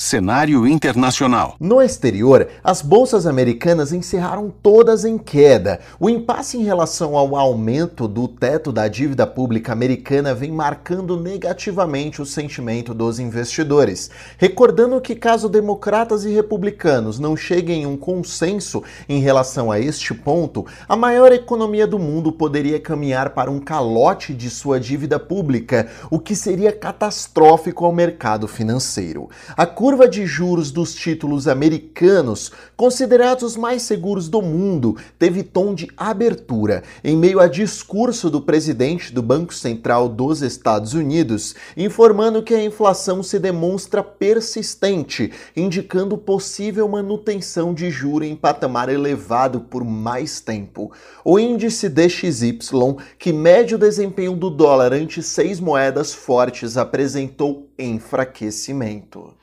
Cenário internacional. No exterior, as bolsas americanas encerraram todas em queda. O impasse em relação ao aumento do teto da dívida pública americana vem marcando negativamente o sentimento dos investidores. Recordando que, caso democratas e republicanos não cheguem a um consenso em relação a este ponto, a maior economia do mundo poderia caminhar para um calote de sua dívida pública, o que seria catastrófico ao mercado financeiro. A curva de juros dos títulos americanos, considerados mais seguros do mundo, teve tom de abertura em meio a discurso do presidente do Banco Central dos Estados Unidos, informando que a inflação se demonstra persistente, indicando possível manutenção de juro em patamar elevado por mais tempo. O índice DXY, que mede o desempenho do dólar ante seis moedas fortes, apresentou enfraquecimento.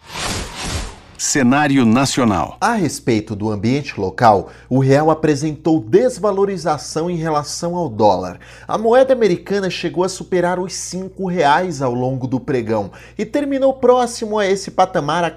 Cenário nacional. A respeito do ambiente local, o real apresentou desvalorização em relação ao dólar. A moeda americana chegou a superar os cinco reais ao longo do pregão e terminou próximo a esse patamar a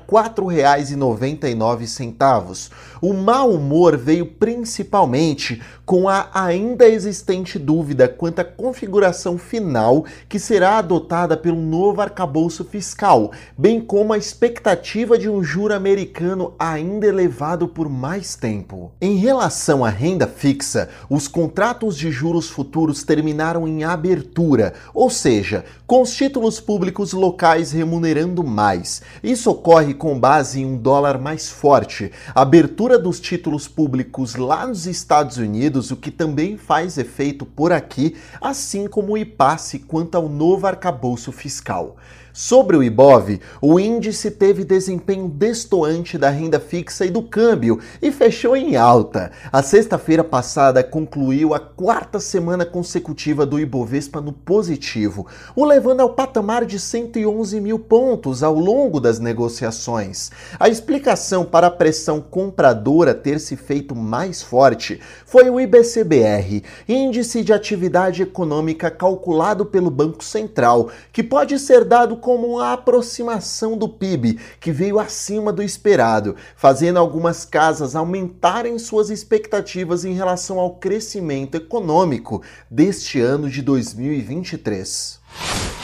nove centavos. O mau humor veio principalmente com a ainda existente dúvida quanto à configuração final que será adotada pelo novo arcabouço fiscal, bem como a expectativa de um juro americano ainda elevado por mais tempo. Em relação à renda fixa, os contratos de juros futuros terminaram em abertura, ou seja, com os títulos públicos locais remunerando mais. Isso ocorre com base em um dólar mais forte, abertura dos títulos públicos lá nos Estados Unidos, o que também faz efeito por aqui, assim como o impasse quanto ao novo arcabouço fiscal. Sobre o IBOV, o índice teve desempenho destoante da renda fixa e do câmbio e fechou em alta. A sexta-feira passada concluiu a quarta semana consecutiva do Ibovespa no positivo, o levando ao patamar de 111 mil pontos ao longo das negociações. A explicação para a pressão compradora ter se feito mais forte foi o IBCBR, Índice de Atividade Econômica calculado pelo Banco Central, que pode ser dado como uma aproximação do PIB, que veio acima do esperado, fazendo algumas casas aumentarem suas expectativas em relação ao crescimento econômico deste ano de 2023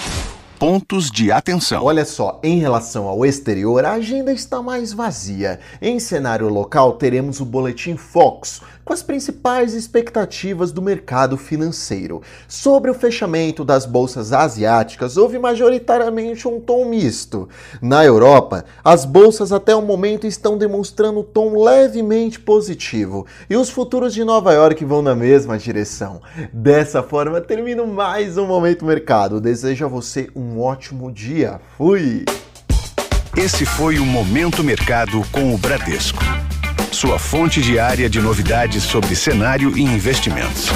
pontos de atenção. Olha só, em relação ao exterior, a agenda está mais vazia. Em cenário local, teremos o boletim Fox, com as principais expectativas do mercado financeiro. Sobre o fechamento das bolsas asiáticas, houve majoritariamente um tom misto. Na Europa, as bolsas até o momento estão demonstrando um tom levemente positivo e os futuros de Nova York vão na mesma direção. Dessa forma, termino mais um Momento Mercado. Desejo a você um ótimo dia. Fui! Esse foi o Momento Mercado com o Bradesco sua fonte diária de novidades sobre cenário e investimentos.